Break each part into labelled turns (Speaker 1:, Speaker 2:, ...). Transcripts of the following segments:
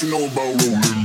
Speaker 1: Put that shit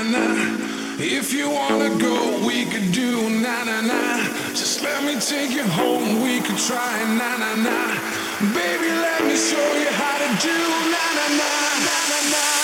Speaker 1: Uh,
Speaker 2: if you wanna go, we could do na na na. Just let me take you home, we could try na na na. Baby, let me show you how to do na na na na na na.